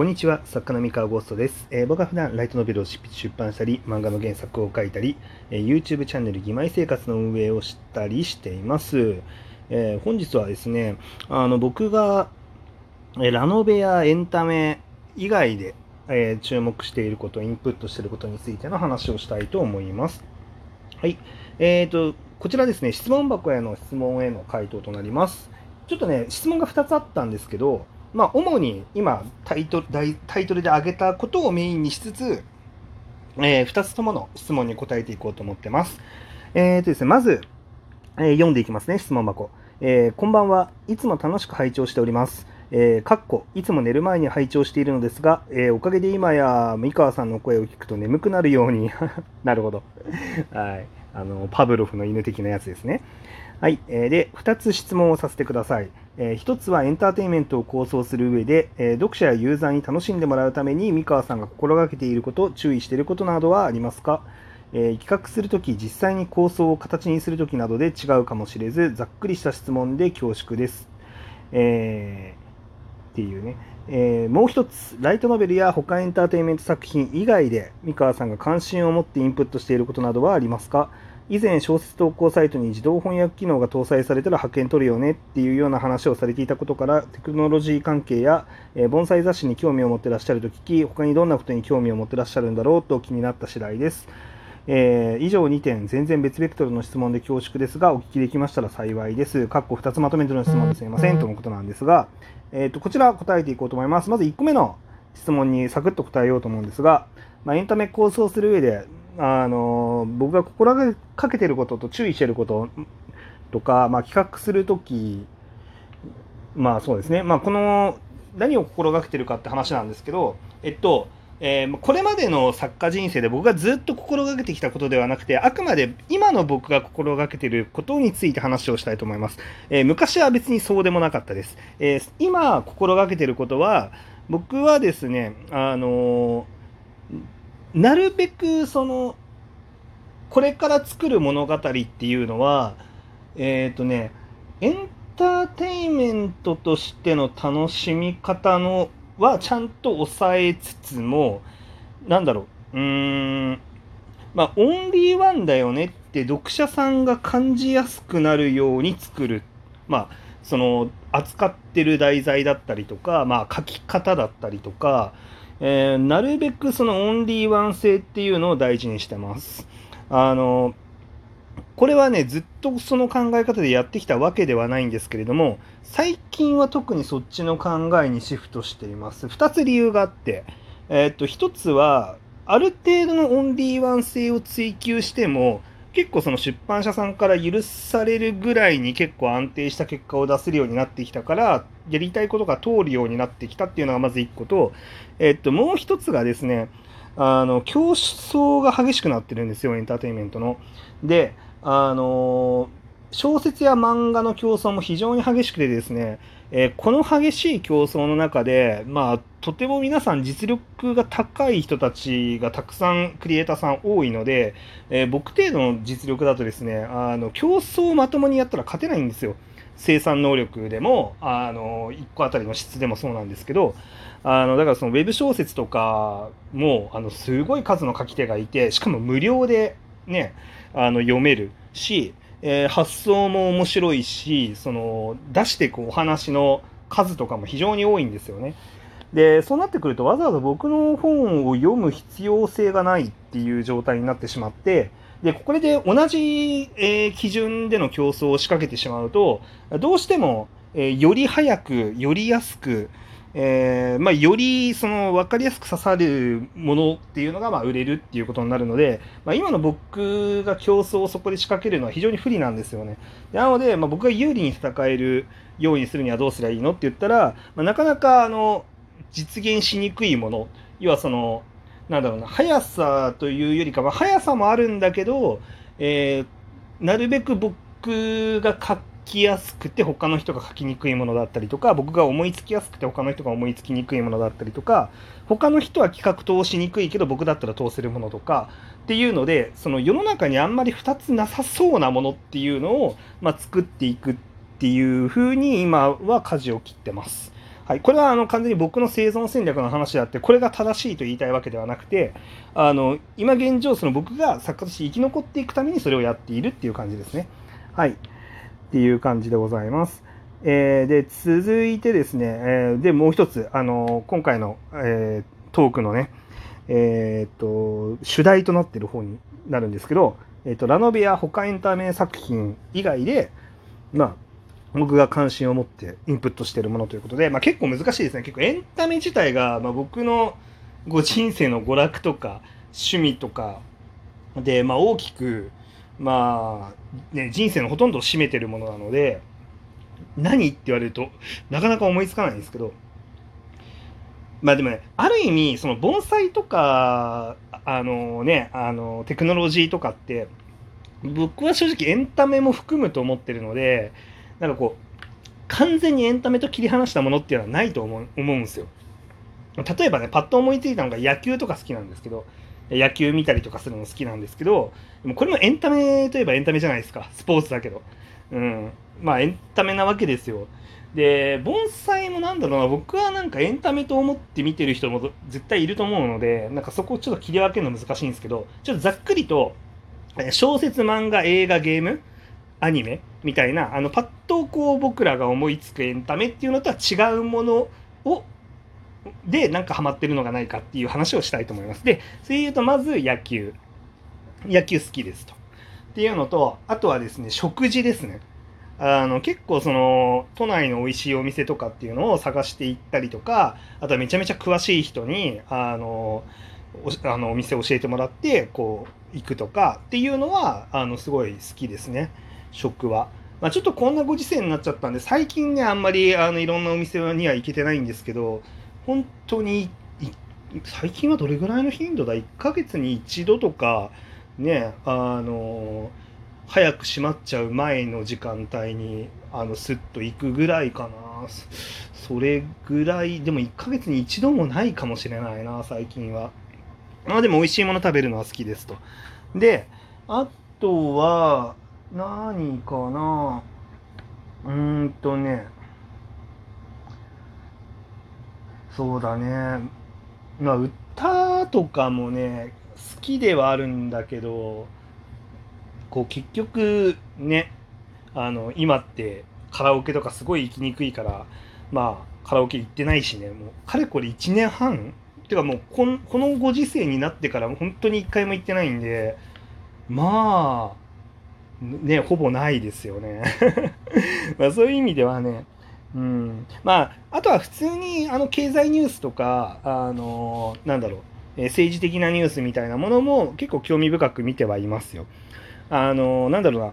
こんにちは、作家の三河ゴーストです、えー僕は普段ライトノベルを出版したり、漫画の原作を書いたり、えー YouTube チャンネル義妹生活の運営をしたりしています。えー本日はですね、あの僕が、えラノベやエンタメ以外で、え注目していること、インプットしていることについての話をしたいと思います。はい。えーと、こちらですね、質問箱への質問への回答となります。ちょっとね、質問が2つあったんですけど、まあ、主に今タイトルタイトルで挙げたことをメインにしつつ、え2つともの質問に答えていこうと思ってます。えーとですね、まず、えー読んでいきますね、質問箱。えーこんばんは。いつも楽しく拝聴しております。えーかっこいつも寝る前に拝聴しているのですが、えーおかげで今や三河さんの声を聞くと眠くなるように なるほど。はい。あの、パブロフの犬的なやつですね。はい。えーで、2つ質問をさせてください。え1つはエンターテインメントを構想する上で、えー読者やユーザーに楽しんでもらうために三河さんが心がけていること、注意していることなどはありますか？えー企画するとき、実際に構想を形にするときなどで違うかもしれず、ざっくりした質問で恐縮です。えっていうね。えもう一つ、ライトノベルや他エンターテインメント作品以外で、三河さんが関心を持ってインプットしていることなどはありますか？以前、小説投稿サイトに自動翻訳機能が搭載されたら派遣取るよねっていうような話をされていたことから、テクノロジー関係や、えー盆栽雑誌に興味を持ってらっしゃると聞き、他にどんなことに興味を持ってらっしゃるんだろうと気になった次第です。えー以上2点、全然別ベクトルの質問で恐縮ですが、お聞きできましたら幸いです。かっこ2つまとめての質問ですみませんとのことなんですが、えーと、こちら答えていこうと思います。まず1個目の質問にサクッと答えようと思うんですが、まあ、エンタメ構想する上で、あの僕が心がけてることと注意してることとか、まあ、企画するとき、まあそうですね、まあ、この何を心がけてるかって話なんですけど、えっと、えーこれまでの作家人生で僕がずっと心がけてきたことではなくて、あくまで今の僕が心がけてることについて話をしたいと思います。えー昔は別にそうでもなかったです。えー今心がけてることは、僕はですね、あのーなるべくその、これから作る物語っていうのは、えっ、とね、エンターテインメントとしての楽しみ方のはちゃんと抑えつつも、なんだろう、うーん、まあ、オンリーワンだよねって読者さんが感じやすくなるように作る。まあ、その、扱ってる題材だったりとか、まあ、書き方だったりとか、えーなるべくそのオンリーワン性っていうのを大事にしてます。あの、これはね、ずっとその考え方でやってきたわけではないんですけれども、最近は特にそっちの考えにシフトしています。2つ理由があって、えーっと、1つは、ある程度のオンリーワン性を追求しても、結構その出版社さんから許されるぐらいに結構安定した結果を出せるようになってきたから、やりたいことが通るようになってきたっていうのがまず1個と、えっと、もう1つがですね、あの、競争が激しくなってるんですよ、エンターテインメントの。で、あの小説や漫画の競争も非常に激しくてですね、えーこの激しい競争の中で、まあ、とても皆さん実力が高い人たちがたくさんクリエイターさん多いので、えー僕程度の実力だとですね、あの競争をまともにやったら勝てないんですよ。生産能力でも、あの1個あたりの質でもそうなんですけど、あのだからそのウェブ小説とかもあのすごい数の書き手がいて、しかも無料でね、あの読めるし、えー発想も面白いしその出していくお話の数とかも非常に多いんですよね。でそうなってくるとわざわざ僕の本を読む必要性がないっていう状態になってしまってでこれで同じ、えー基準での競争を仕掛けてしまうとどうしても、えーより早くより安くえーまあ、よりその分かりやすく刺さるものっていうのがまあ売れるっていうことになるので、まあ、今の僕が競争をそこで仕掛けるのは非常に不利なんですよね。なので、まあ、僕が有利に戦えるようにするにはどうすればいいのって言ったら、まあ、なかなかあの実現しにくいもの要はそのなんだろうな速さというよりかは速さもあるんだけど、えーなるべく僕が書きやすくて他の人が書きにくいものだったりとか僕が思いつきやすくて他の人が思いつきにくいものだったりとか他の人は企画通しにくいけど僕だったら通せるものとかっていうのでその世の中にあんまり2つなさそうなものっていうのを、まあ、作っていくっていう風に今は舵を切ってます。はい、これはあの完全に僕の生存戦略の話であってこれが正しいと言いたいわけではなくてあの今現状その僕が作家として生き残っていくためにそれをやっているっていう感じですね。はい。っていう感じでございます。えー、で続いてですね、えー、でもう一つあの今回の、えー、トークのね、えーと、主題となってる方になるんですけど、えーと、ラノベや他エンタメ作品以外で、まあ、僕が関心を持ってインプットしているものということで、まあ、結構難しいですね。結構エンタメ自体が、まあ、僕のご人生の娯楽とか趣味とかで、まあ、大きく、まあね、人生のほとんどを占めてるものなので何って言われるとなかなか思いつかないんですけどまあでもねある意味その盆栽とかあのねあのテクノロジーとかって僕は正直エンタメも含むと思ってるのでなんかこう完全にエンタメと切り離したものっていうのはないと思う思うんですよ。例えばねパッと思いついたのが野球とか好きなんですけど野球見たりとかするの好きなんですけどでもこれもエンタメといえばエンタメじゃないですかスポーツだけど。うん、まあエンタメなわけですよ。で盆栽もなんだろうな僕はなんかエンタメと思って見てる人も絶対いると思うのでなんかそこをちょっと切り分けるの難しいんですけどちょっとざっくりと小説漫画映画ゲームアニメみたいなあのパッとこう僕らが思いつくエンタメっていうのとは違うものをでなんかハマってるのがないかっていう話をしたいと思います。でそれ言うとまず野球野球好きですと。っていうのとあとはですね食事ですね。あの結構その都内の美味しいお店とかっていうのを探していったりとかあとはめちゃめちゃ詳しい人にあのおあのお店教えてもらってこう行くとかっていうのはあのすごい好きですね。食は。まあ、ちょっとこんなご時世になっちゃったんで、最近ね、あんまりあのいろんなお店には行けてないんですけど、本当に、最近はどれぐらいの頻度だ ?1 ヶ月に1度とか、ね、あの、早く閉まっちゃう前の時間帯に、あの、スッと行くぐらいかな。それぐらい、でも1ヶ月に1度もないかもしれないな、最近は。まあでも美味しいもの食べるのは好きですと。で、あとは、何かな？うんとね。そうだね。まあ歌とかもね好きではあるんだけどこう結局ねあの今ってカラオケとかすごい行きにくいからまあカラオケ行ってないしね。もうかれこれ1年半？っていうかもうこのご時世になってから本当に一回も行ってないんでまあね、ほぼないですよね。まあそういう意味ではね、うん、まああとは普通にあの経済ニュースとかあのなんだろう、え政治的なニュースみたいなものも結構興味深く見てはいますよ。あのなんだろうな。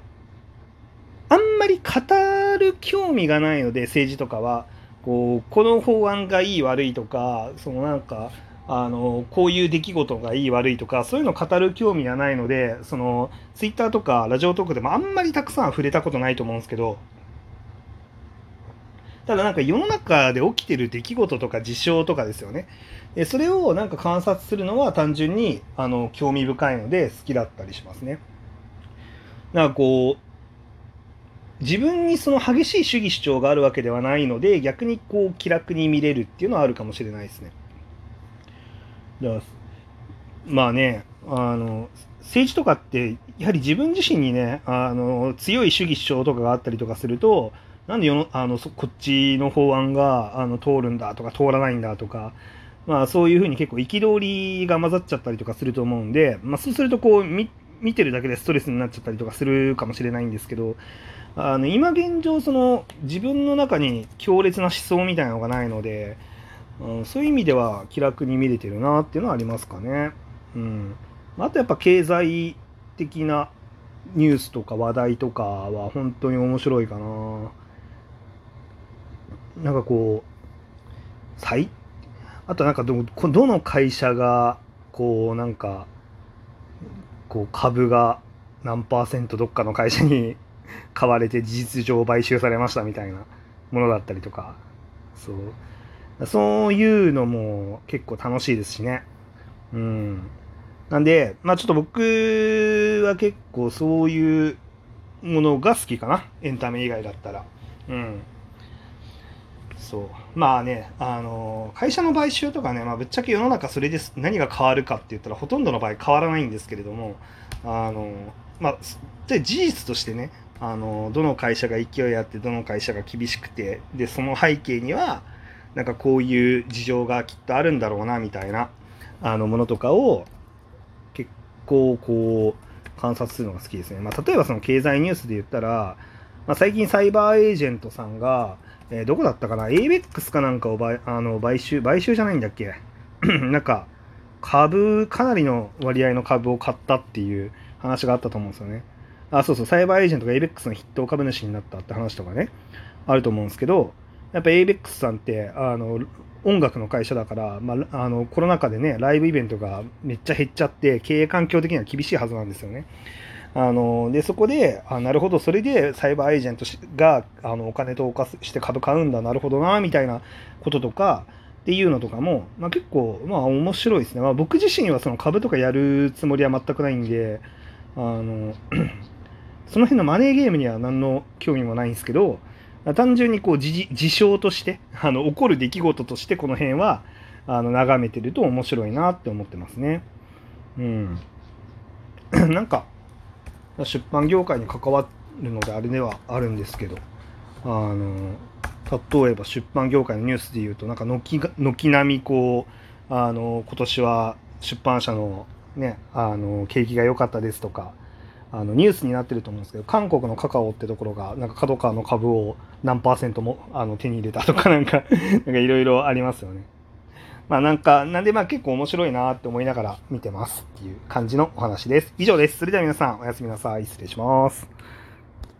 あんまり語る興味がないので政治とかは。こうこの法案がいい悪いとかそのなんかあのこういう出来事がいい悪いとかそういうのを語る興味がないのでそのツイッターとかラジオトークでもあんまりたくさん触れたことないと思うんですけどただなんか世の中で起きてる出来事とか事象とかですよねそれをなんか観察するのは単純にあの興味深いので好きだったりしますね。なんかこう自分にその激しい主義主張があるわけではないので逆にこう気楽に見れるっていうのはあるかもしれないですね。だまあねあの政治とかってやはり自分自身にねあの強い主義主張とかがあったりとかするとなんで世のあのこっちの法案があの通るんだとか通らないんだとか、まあ、そういうふうに結構憤りが混ざっちゃったりとかすると思うんで、まあ、そうするとこう見見てるだけでストレスになっちゃったりとかするかもしれないんですけどあの今現状その自分の中に強烈な思想みたいなのがないのでうん、そういう意味では気楽に見れてるなっていうのはありますかね。うん、あとやっぱ経済的なニュースとか話題とかは本当に面白いかな。なんかこう、最あとなんかどどの会社がこうなんかこう株が何パーセントどっかの会社に買われて事実上買収されましたみたいなものだったりとかそうそういうのも結構楽しいですしね。うん。なんで、まあちょっと僕は結構そういうものが好きかな。エンタメ以外だったら。うん。そうまあねあの会社の買収とかね、まあ、ぶっちゃけ世の中それで何が変わるかって言ったらほとんどの場合変わらないんですけれどもあのまあで事実としてねあのどの会社が勢いあってどの会社が厳しくてでその背景にはなんかこういう事情がきっとあるんだろうなみたいなあのものとかを結構こう観察するのが好きですね。まあ、例えばその経済ニュースで言ったら、まあ、最近サイバーエージェントさんが、えー、どこだったかな ?ABEX かなんかを買あの買収、買収じゃないんだっけ？なんか株、かなりの割合の株を買ったっていう話があったと思うんですよね。あ、そうそう、サイバーエージェントが ABEX の筆頭株主になったって話とかね、あると思うんですけど、やっぱ ABEX さんってあの音楽の会社だから、まあ、あのコロナ禍でねライブイベントがめっちゃ減っちゃって経営環境的には厳しいはずなんですよね。あのでそこであなるほどそれでサイバーエージェントがあのお金とかして株買うんだなるほどなみたいなこととかっていうのとかも、まあ、結構まあ面白いですね、まあ、僕自身はその株とかやるつもりは全くないんであの その辺のマネーゲームには何の興味もないんですけど単純にこう事象として あの起こる出来事としてこの辺はあの眺めてると面白いなって思ってますね。うん。なんか出版業界に関わるのであれではあるんですけどあの例えば出版業界のニュースでいうとなんか軒軒並みこうあの今年は出版社のねあの景気が良かったですとかあのニュースになってると思うんですけど韓国のカカオってところがなんか角川の株を何パーセントもあの手に入れたとか なんかいろいろありますよね。まあなんかなんでまあ結構面白いなって思いながら見てますっていう感じのお話です。以上です。それでは皆さんおやすみなさい。失礼します。